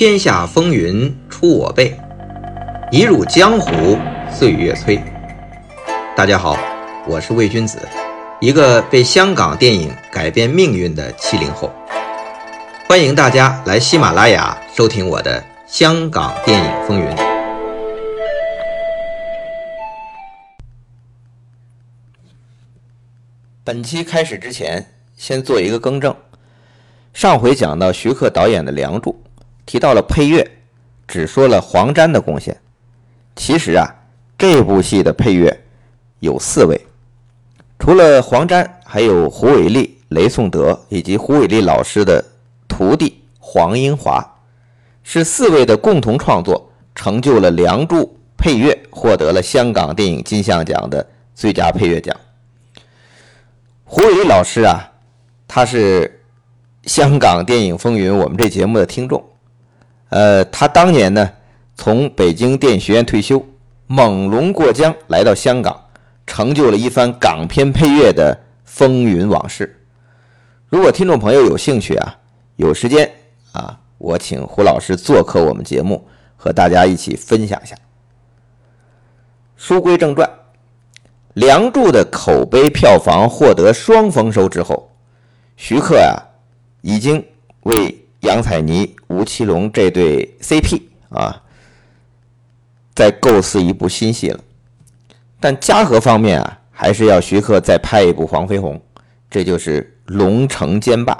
天下风云出我辈，一入江湖岁月催。大家好，我是魏君子，一个被香港电影改变命运的七零后。欢迎大家来喜马拉雅收听我的《香港电影风云》。本期开始之前，先做一个更正。上回讲到徐克导演的《梁祝》，提到了配乐，只说了黄沾的贡献。其实啊，这部戏的配乐有四位，除了黄沾，还有胡伟立、雷颂德以及胡伟立老师的徒弟黄英华，是四位的共同创作，成就了《梁祝》配乐获得了香港电影金像奖的最佳配乐奖。胡伟立老师啊，他是。香港电影风云，我们这节目的听众，呃，他当年呢从北京电影学院退休，猛龙过江来到香港，成就了一番港片配乐的风云往事。如果听众朋友有兴趣啊，有时间啊，我请胡老师做客我们节目，和大家一起分享一下。书归正传，《梁祝》的口碑票房获得双丰收之后，徐克啊。已经为杨采妮、吴奇隆这对 CP 啊，在构思一部新戏了。但嘉禾方面啊，还是要徐克再拍一部黄飞鸿，这就是《龙城奸霸》。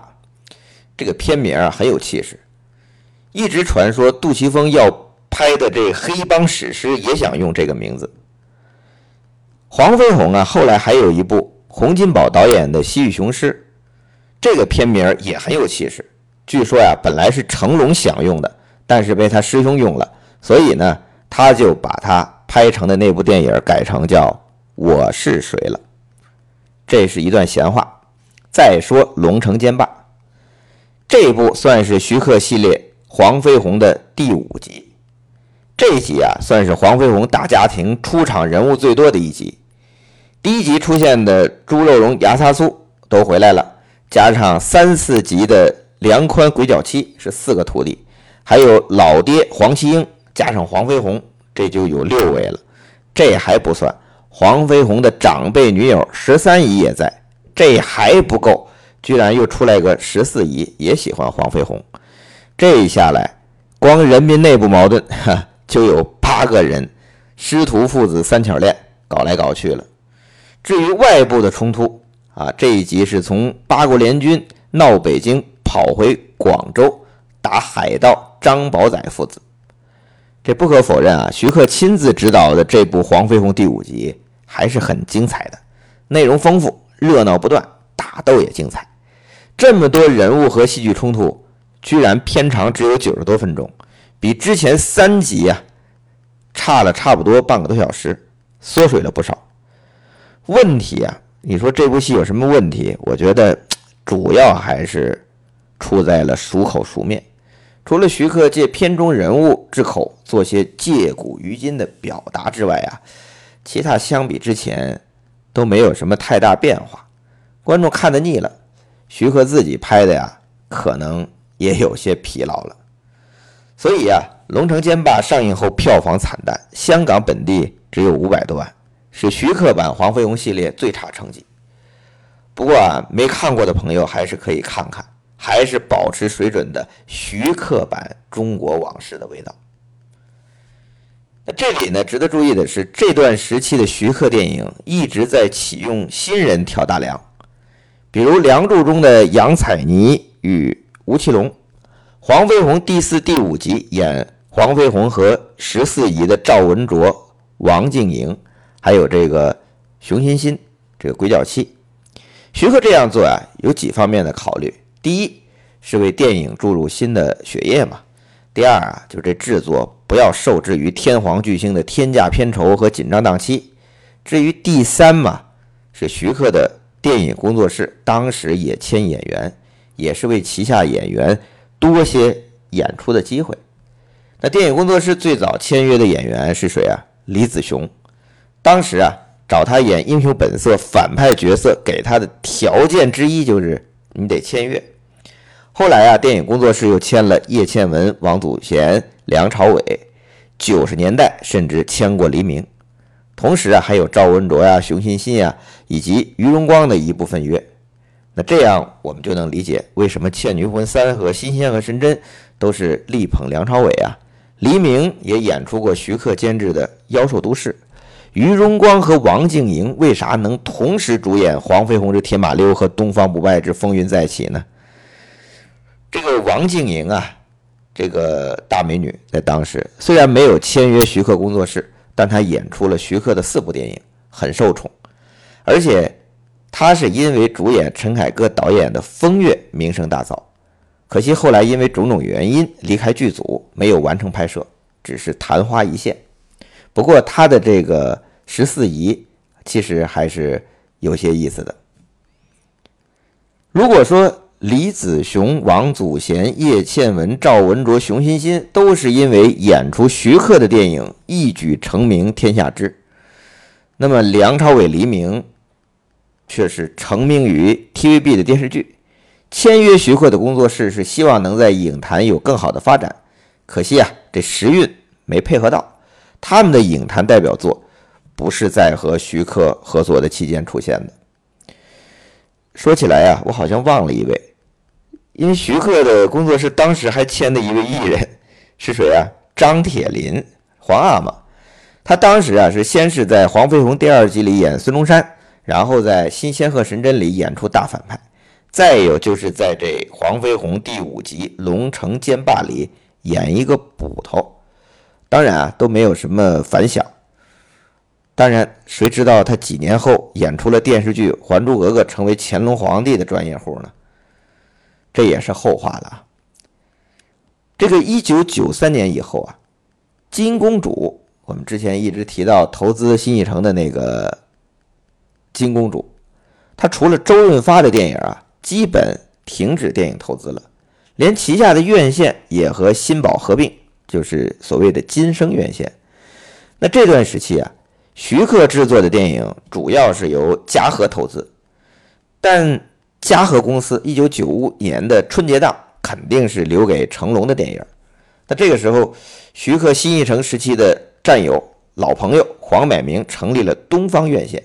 这个片名啊很有气势，一直传说杜琪峰要拍的这黑帮史诗也想用这个名字。黄飞鸿啊，后来还有一部洪金宝导演的《西域雄狮》。这个片名也很有气势。据说呀，本来是成龙想用的，但是被他师兄用了，所以呢，他就把他拍成的那部电影改成叫《我是谁》了。这是一段闲话。再说《龙城剑霸》，这部算是徐克系列黄飞鸿的第五集。这集啊，算是黄飞鸿大家庭出场人物最多的一集。第一集出现的猪肉荣、牙擦苏都回来了。加上三四集的梁宽、鬼脚七是四个徒弟，还有老爹黄麒英，加上黄飞鸿，这就有六位了。这还不算，黄飞鸿的长辈女友十三姨也在，这还不够，居然又出来个十四姨，也喜欢黄飞鸿。这一下来，光人民内部矛盾哈就有八个人，师徒父子三角恋搞来搞去了。至于外部的冲突，啊，这一集是从八国联军闹北京跑回广州打海盗张宝仔父子。这不可否认啊，徐克亲自执导的这部《黄飞鸿》第五集还是很精彩的，内容丰富，热闹不断，打斗也精彩。这么多人物和戏剧冲突，居然片长只有九十多分钟，比之前三集啊差了差不多半个多小时，缩水了不少。问题啊！你说这部戏有什么问题？我觉得主要还是出在了熟口熟面。除了徐克借片中人物之口做些借古喻今的表达之外啊，其他相比之前都没有什么太大变化。观众看得腻了，徐克自己拍的呀，可能也有些疲劳了。所以呀，《龙城奸霸》上映后票房惨淡，香港本地只有五百多万。是徐克版黄飞鸿系列最差成绩。不过啊，没看过的朋友还是可以看看，还是保持水准的徐克版中国往事的味道。那这里呢，值得注意的是，这段时期的徐克电影一直在启用新人挑大梁，比如《梁祝》中的杨采妮与吴奇隆，《黄飞鸿》第四、第五集演黄飞鸿和十四姨的赵文卓、王静莹。还有这个熊欣欣，这个鬼脚七，徐克这样做啊，有几方面的考虑。第一是为电影注入新的血液嘛。第二啊，就是这制作不要受制于天皇巨星的天价片酬和紧张档期。至于第三嘛，是徐克的电影工作室当时也签演员，也是为旗下演员多些演出的机会。那电影工作室最早签约的演员是谁啊？李子雄。当时啊，找他演《英雄本色》反派角色，给他的条件之一就是你得签约。后来啊，电影工作室又签了叶倩文、王祖贤、梁朝伟，九十年代甚至签过黎明。同时啊，还有赵文卓呀、熊欣欣呀，以及于荣光的一部分约。那这样我们就能理解为什么《倩女魂三》和《新仙和神针》都是力捧梁朝伟啊。黎明也演出过徐克监制的《妖兽都市》，于荣光和王静莹为啥能同时主演《黄飞鸿之铁马溜》和《东方不败之风云再起》呢？这个王静莹啊，这个大美女在当时虽然没有签约徐克工作室，但她演出了徐克的四部电影，很受宠。而且她是因为主演陈凯歌导演的《风月》名声大噪，可惜后来因为种种原因离开剧组，没有完成拍摄，只是昙花一现。不过他的这个十四姨其实还是有些意思的。如果说，李子雄、王祖贤、叶倩文、赵文卓、熊欣欣都是因为演出徐克的电影一举成名天下知。那么梁朝伟、黎明却是成名于 TVB 的电视剧。签约徐克的工作室是希望能在影坛有更好的发展，可惜啊，这时运没配合到。他们的影坛代表作不是在和徐克合作的期间出现的。说起来啊，我好像忘了一位。因为徐克的工作室当时还签的一位艺人是谁啊？张铁林，皇阿玛。他当时啊是先是在《黄飞鸿》第二集里演孙中山，然后在《新仙鹤神针》里演出大反派，再有就是在这《黄飞鸿》第五集《龙城剑霸》里演一个捕头。当然啊都没有什么反响。当然，谁知道他几年后演出了电视剧《还珠格格》，成为乾隆皇帝的专业户呢？这也是后话了。这个一九九三年以后啊，金公主，我们之前一直提到投资新艺城的那个金公主，她除了周润发的电影啊，基本停止电影投资了，连旗下的院线也和新宝合并，就是所谓的金声院线。那这段时期啊，徐克制作的电影主要是由嘉禾投资，但。嘉禾公司一九九五年的春节档肯定是留给成龙的电影。那这个时候，徐克新艺城时期的战友、老朋友黄百鸣成立了东方院线，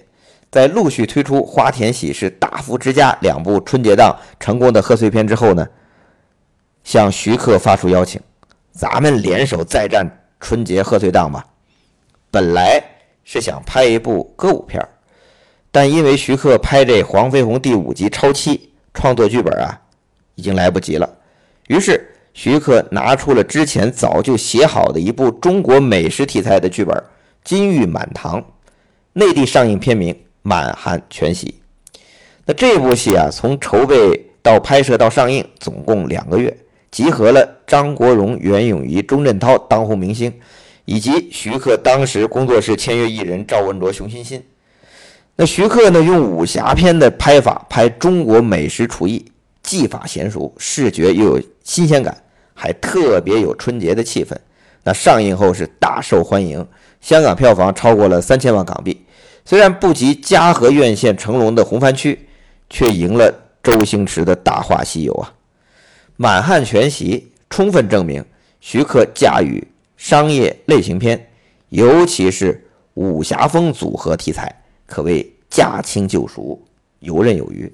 在陆续推出《花田喜事》《大福之家》两部春节档成功的贺岁片之后呢，向徐克发出邀请：“咱们联手再战春节贺岁档吧。”本来是想拍一部歌舞片但因为徐克拍这《黄飞鸿》第五集超期，创作剧本啊，已经来不及了。于是徐克拿出了之前早就写好的一部中国美食题材的剧本《金玉满堂》，内地上映片名《满汉全席》。那这部戏啊，从筹备到拍摄到上映，总共两个月，集合了张国荣、袁咏仪、钟镇涛当红明星，以及徐克当时工作室签约艺人赵文卓、熊欣欣。那徐克呢？用武侠片的拍法拍中国美食厨艺，技法娴熟，视觉又有新鲜感，还特别有春节的气氛。那上映后是大受欢迎，香港票房超过了三千万港币。虽然不及嘉禾院线成龙的《红番区》，却赢了周星驰的大话西游啊！满汉全席充分证明徐克驾驭商业类型片，尤其是武侠风组合题材。可谓驾轻就熟，游刃有余。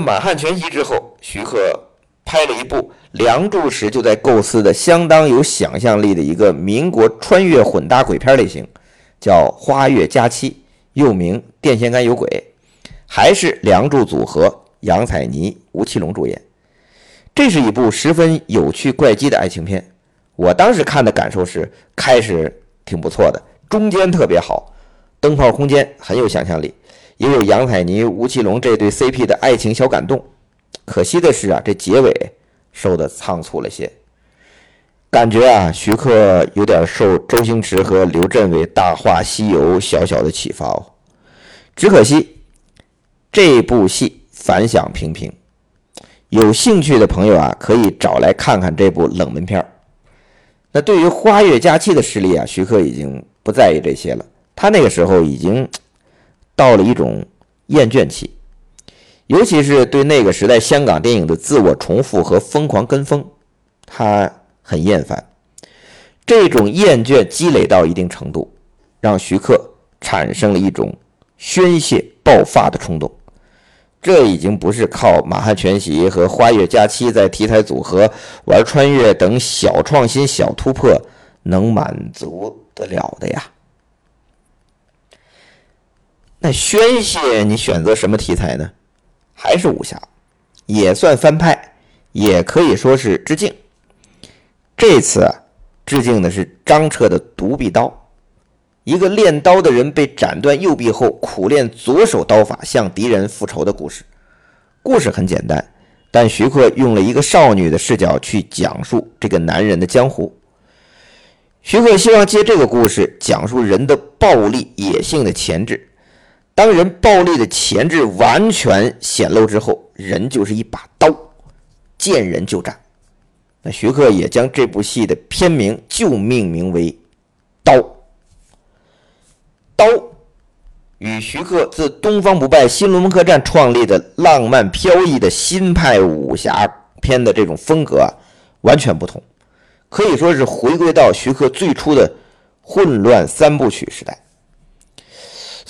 满汉全席之后，徐克。拍了一部《梁祝》时就在构思的相当有想象力的一个民国穿越混搭鬼片类型，叫《花月佳期》，又名《电线杆有鬼》，还是梁祝组合杨采妮、吴奇隆主演。这是一部十分有趣怪机的爱情片。我当时看的感受是，开始挺不错的，中间特别好，灯泡空间很有想象力，也有杨采妮、吴奇隆这对 CP 的爱情小感动。可惜的是啊，这结尾收的仓促了些，感觉啊，徐克有点受周星驰和刘镇伟《大话西游》小小的启发哦。只可惜，这部戏反响平平。有兴趣的朋友啊，可以找来看看这部冷门片。那对于《花月佳期》的实力啊，徐克已经不在意这些了。他那个时候已经到了一种厌倦期，尤其是对那个时代香港电影的自我重复和疯狂跟风，他很厌烦。这种厌倦积累到一定程度，让徐克产生了一种宣泄爆发的冲动。这已经不是靠《马汉全席》和《花月佳期》在题材组合、玩穿越等小创新、小突破能满足得了的呀。那宣泄，你选择什么题材呢？还是武侠，也算翻拍，也可以说是致敬。这次，致敬的是张彻的独臂刀。一个练刀的人被斩断右臂后，苦练左手刀法向敌人复仇的故事。故事很简单，但徐克用了一个少女的视角去讲述这个男人的江湖。徐克希望借这个故事讲述人的暴力野性的潜质。当人暴力的潜质完全显露之后，人就是一把刀，见人就斩。那徐克也将这部戏的片名就命名为《刀》。刀与徐克自《东方不败》《新龙门客栈》创立的浪漫飘逸的新派武侠片的这种风格啊，完全不同，可以说是回归到徐克最初的混乱三部曲时代。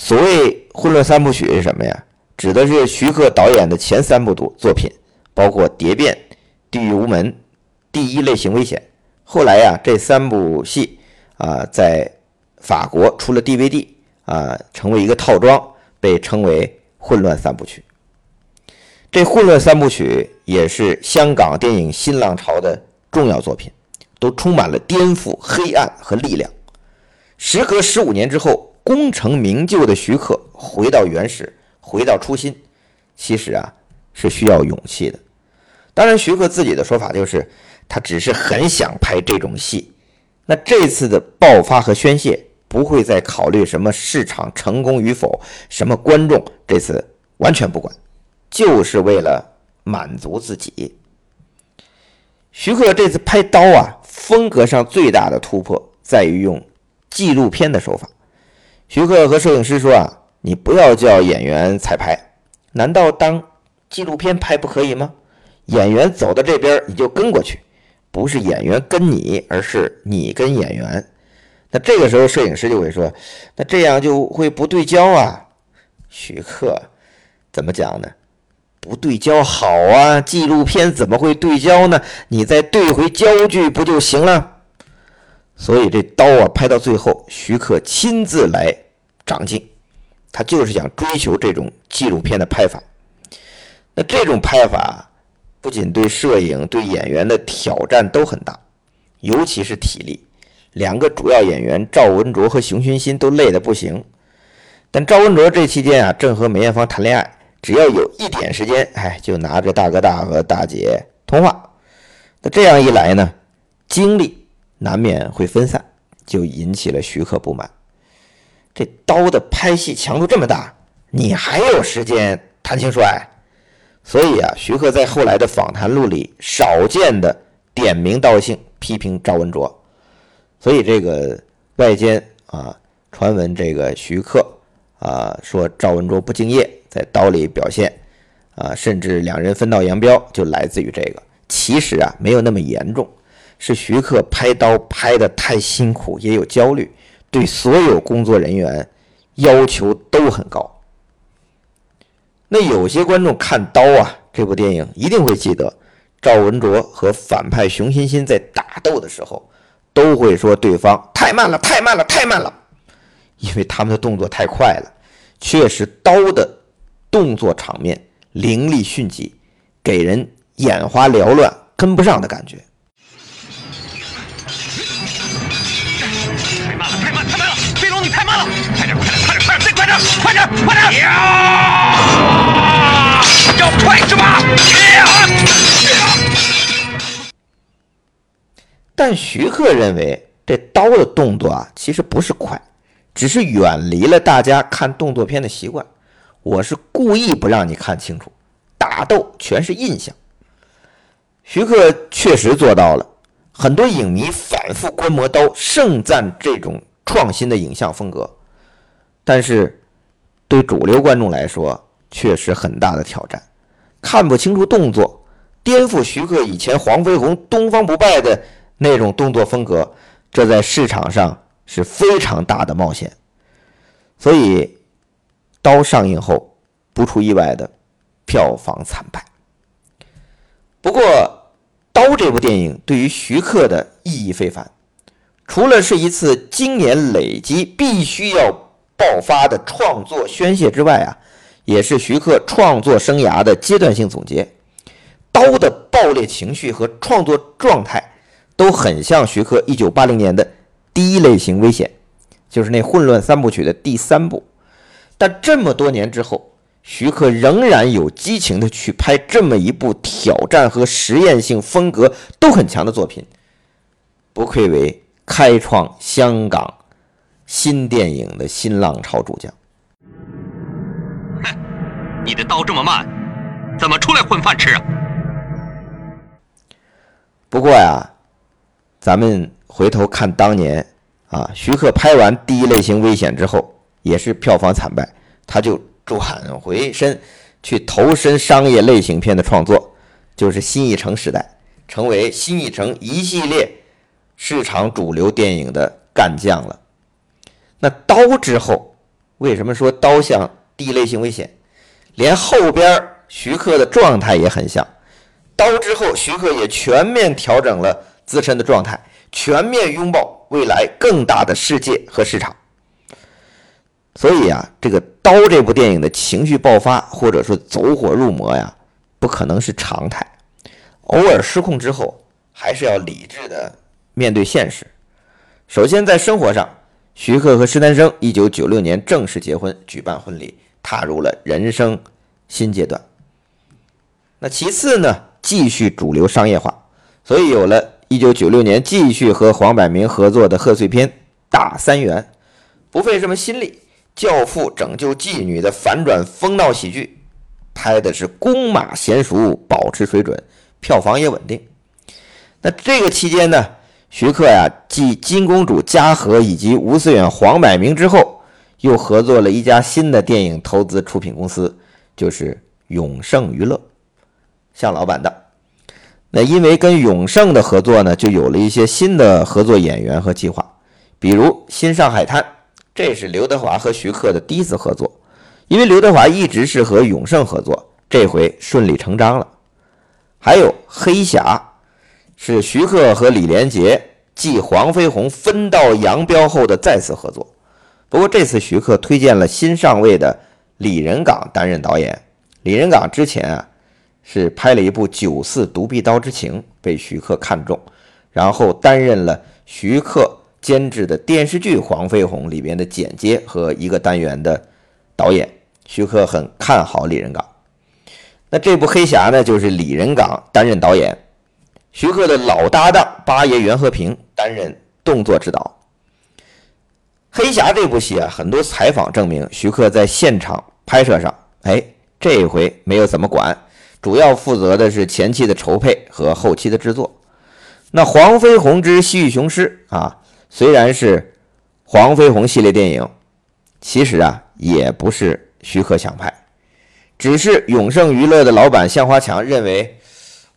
所谓混乱三部曲是什么呀？指的是徐克导演的前三部作品，包括《蝶变》《地狱无门》《第一类型危险》。后来呀，这三部戏啊，在法国出了 DVD。啊，成为一个套装，被称为混乱三部曲。这混乱三部曲也是香港电影新浪潮的重要作品，都充满了颠覆、黑暗和力量。时隔十五年之后，功成名就的徐克回到原始，回到初心，其实啊是需要勇气的。当然，徐克自己的说法就是，他只是很想拍这种戏。那这次的爆发和宣泄。不会再考虑什么市场成功与否，什么观众，这次完全不管，就是为了满足自己。徐克这次拍刀啊，风格上最大的突破在于用纪录片的手法。徐克和摄影师说啊：“你不要叫演员彩排，难道当纪录片拍不可以吗？演员走到这边你就跟过去，不是演员跟你，而是你跟演员。”那这个时候，摄影师就会说：“那这样就会不对焦啊。”徐克怎么讲呢？不对焦好啊，纪录片怎么会对焦呢？你再对回焦距不就行了？所以这刀啊，拍到最后，徐克亲自来长进，他就是想追求这种纪录片的拍法。那这种拍法不仅对摄影、对演员的挑战都很大，尤其是体力。两个主要演员赵文卓和熊欣欣都累得不行，但赵文卓这期间啊，正和梅艳芳谈恋爱，只要有一点时间，哎，就拿着大哥大和大姐通话。那这样一来呢，精力难免会分散，就引起了徐克不满。这刀的拍戏强度这么大，你还有时间谈情说爱？所以啊，徐克在后来的访谈录里少见的点名道姓批评赵文卓。所以这个外间啊传闻，这个徐克啊说赵文卓不敬业，在刀里表现啊，甚至两人分道扬镳，就来自于这个。其实啊没有那么严重，是徐克拍刀拍的太辛苦，也有焦虑，对所有工作人员要求都很高。那有些观众看刀啊这部电影，一定会记得赵文卓和反派熊欣欣在打斗的时候。都会说对方太慢了，太慢了，太慢了，因为他们的动作太快了。确实，刀的动作场面凌厉迅疾，给人眼花缭乱、跟不上的感觉。快点，快点，快点，快点！要快是吧？但徐克认为，这刀的动作啊，其实不是快，只是远离了大家看动作片的习惯。我是故意不让你看清楚，打斗全是印象。徐克确实做到了，很多影迷反复观摩刀，盛赞这种创新的影像风格。但是，对主流观众来说，确实很大的挑战，看不清楚动作，颠覆徐克以前黄飞鸿东方不败的那种动作风格，这在市场上是非常大的冒险。所以，刀上映后，不出意外的，票房惨败。不过，《刀》这部电影对于徐克的意义非凡，除了是一次经年累积必须要爆发的创作宣泄之外啊，也是徐克创作生涯的阶段性总结。《刀》的爆裂情绪和创作状态都很像徐克1980年的第一类型危险，就是那混乱三部曲的第三部。但这么多年之后，徐克仍然有激情的去拍这么一部挑战和实验性风格都很强的作品，不愧为开创香港新电影的新浪潮主将。哼，你的刀这么慢，怎么出来混饭吃啊？不过呀，咱们回头看当年啊，徐克拍完《第一类型危险》之后，也是票房惨败，他就。转回身去投身商业类型片的创作，就是新艺城时代，成为新艺城一系列市场主流电影的干将了。那刀之后，为什么说刀像第一类型危险？连后边徐克的状态也很像。刀之后，徐克也全面调整了自身的状态，全面拥抱未来更大的世界和市场。所以啊，这个《刀》这部电影的情绪爆发，或者说走火入魔呀，不可能是常态。偶尔失控之后，还是要理智的面对现实。首先，在生活上，徐克和施丹生1996年正式结婚，举办婚礼，踏入了人生新阶段。那其次呢，继续主流商业化，所以有了1996年继续和黄百鸣合作的贺岁片《大三元》，不费什么心力。教父拯救妓女的反转疯闹喜剧，拍的是弓马娴熟，保持水准，票房也稳定。那这个期间呢，徐克呀，继金公主嘉禾以及吴思远、黄百鸣之后，又合作了一家新的电影投资出品公司，就是永盛娱乐，向老板的。那因为跟永盛的合作呢，就有了一些新的合作演员和计划，比如《新上海滩》。这是刘德华和徐克的第一次合作，因为刘德华一直是和永盛合作，这回顺理成章了。还有《黑侠》，是徐克和李连杰继黄飞鸿分道扬镳后的再次合作。不过这次徐克推荐了新上位的李仁港担任导演。李仁港之前啊是拍了一部《九四独臂刀之情》，被徐克看中，然后担任了徐克。监制的电视剧《黄飞鸿》里边的剪接和一个单元的导演，徐克很看好李仁港。那这部《黑侠》呢，就是李仁港担任导演，徐克的老搭档八爷袁和平担任动作指导。《黑侠》这部戏啊，很多采访证明，徐克在现场拍摄上，哎，这一回没有怎么管，主要负责的是前期的筹备和后期的制作。那《黄飞鸿之西域雄狮》啊。虽然是黄飞鸿系列电影，其实啊也不是徐克想拍，只是永盛娱乐的老板向华强认为，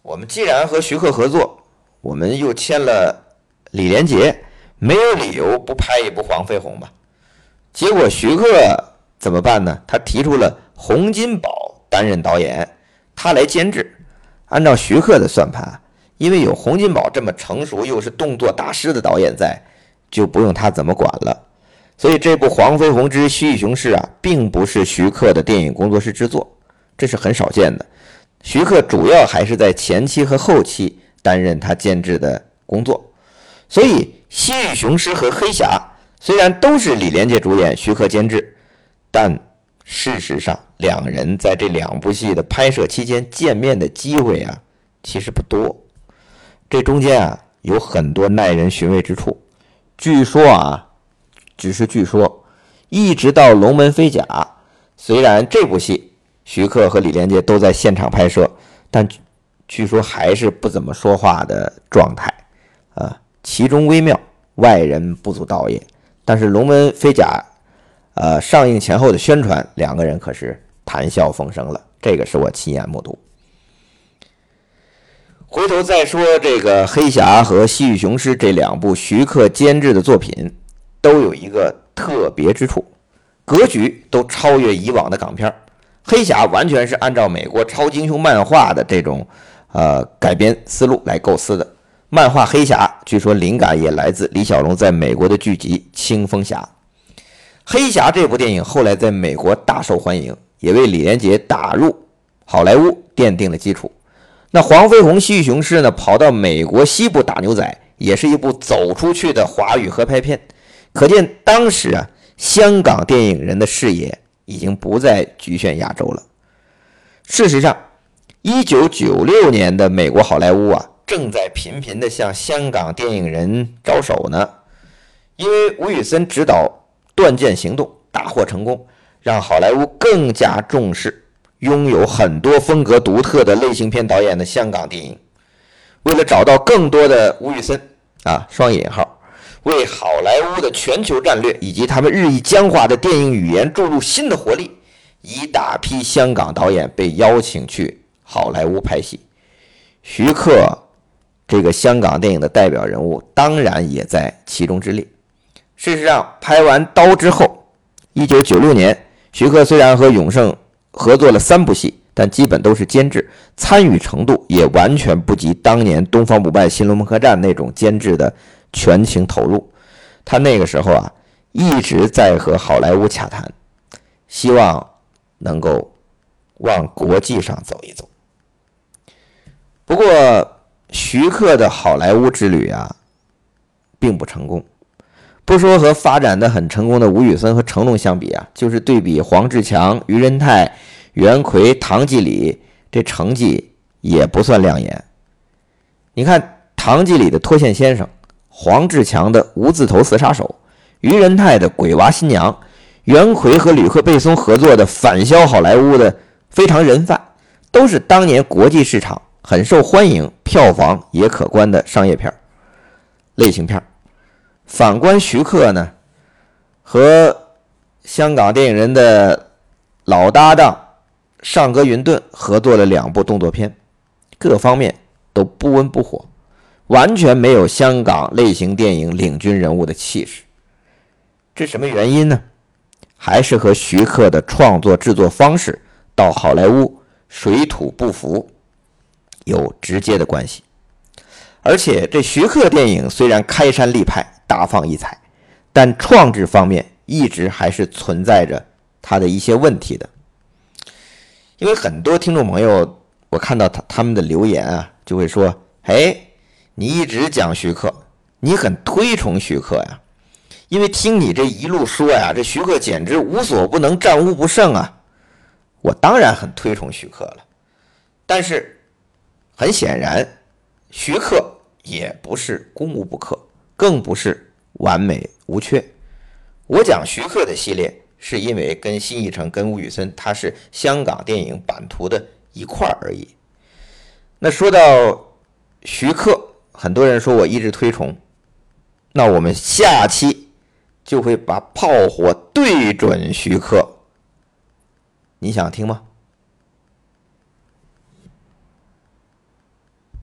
我们既然和徐克合作，我们又签了李连杰，没有理由不拍一部黄飞鸿吧？结果徐克怎么办呢？他提出了洪金宝担任导演，他来监制。按照徐克的算盘，因为有洪金宝这么成熟又是动作大师的导演在。就不用他怎么管了，所以这部《黄飞鸿之西域雄狮》啊，并不是徐克的电影工作室制作，这是很少见的。徐克主要还是在前期和后期担任他监制的工作，所以《西域雄狮》和《黑侠》虽然都是李连杰主演、徐克监制，但事实上两人在这两部戏的拍摄期间见面的机会啊，其实不多。这中间啊，有很多耐人寻味之处。据说啊，只是据说，一直到《龙门飞甲》，虽然这部戏徐克和李连杰都在现场拍摄，但据说还是不怎么说话的状态啊，其中微妙，外人不足道也。但是《龙门飞甲》呃上映前后的宣传，两个人可是谈笑风生了，这个是我亲眼目睹。回头再说这个《黑侠》和《西域雄狮》这两部徐克监制的作品，都有一个特别之处，格局都超越以往的港片儿。《黑侠》完全是按照美国超级英雄漫画的这种呃改编思路来构思的。漫画《黑侠》据说灵感也来自李小龙在美国的剧集《青蜂侠》。《黑侠》这部电影后来在美国大受欢迎，也为李连杰打入好莱坞奠定了基础。那黄飞鸿《西域雄狮》呢？跑到美国西部打牛仔，也是一部走出去的华语合拍片。可见当时啊，香港电影人的视野已经不再局限亚洲了。事实上，一九九六年的美国好莱坞啊，正在频频地向香港电影人招手呢。因为吴宇森执导《断剑行动》大获成功，让好莱坞更加重视。拥有很多风格独特的类型片导演的香港电影，为了找到更多的吴宇森啊（双引号），为好莱坞的全球战略以及他们日益僵化的电影语言注入新的活力，一大批香港导演被邀请去好莱坞拍戏。徐克这个香港电影的代表人物，当然也在其中之列。事实上，拍完《刀》之后，一九九六年，徐克虽然和永盛。合作了三部戏，但基本都是监制，参与程度也完全不及当年《东方不败》《新龙门客栈》那种监制的全情投入。他那个时候啊，一直在和好莱坞洽谈，希望能够往国际上走一走。不过，徐克的好莱坞之旅啊，并不成功。不说和发展的很成功的吴宇森和成龙相比啊，就是对比黄志强、于仁泰、袁奎、唐季礼，这成绩也不算亮眼。你看唐季礼的《脱线先生》，黄志强的《无字头四杀手》，于仁泰的《鬼娃新娘》，袁奎和吕克·贝松合作的反销好莱坞的《非常人贩》，都是当年国际市场很受欢迎、票房也可观的商业片类型片反观徐克呢，和香港电影人的老搭档尚格云顿合作了两部动作片，各方面都不温不火，完全没有香港类型电影领军人物的气势。这什么原因呢？还是和徐克的创作制作方式到好莱坞水土不服有直接的关系。而且这徐克电影虽然开山立派。大放异彩，但创制方面一直还是存在着他的一些问题的。因为很多听众朋友，我看到他他们的留言啊，就会说：“哎，你一直讲徐克，你很推崇徐克呀。因为听你这一路说呀，这徐克简直无所不能，战无不胜啊。我当然很推崇徐克了，但是很显然，徐克也不是攻无不克。”更不是完美无缺。我讲徐克的系列，是因为跟新艺城、跟吴宇森，他是香港电影版图的一块而已。那说到徐克，很多人说我一直推崇，那我们下期就会把炮火对准徐克，你想听吗？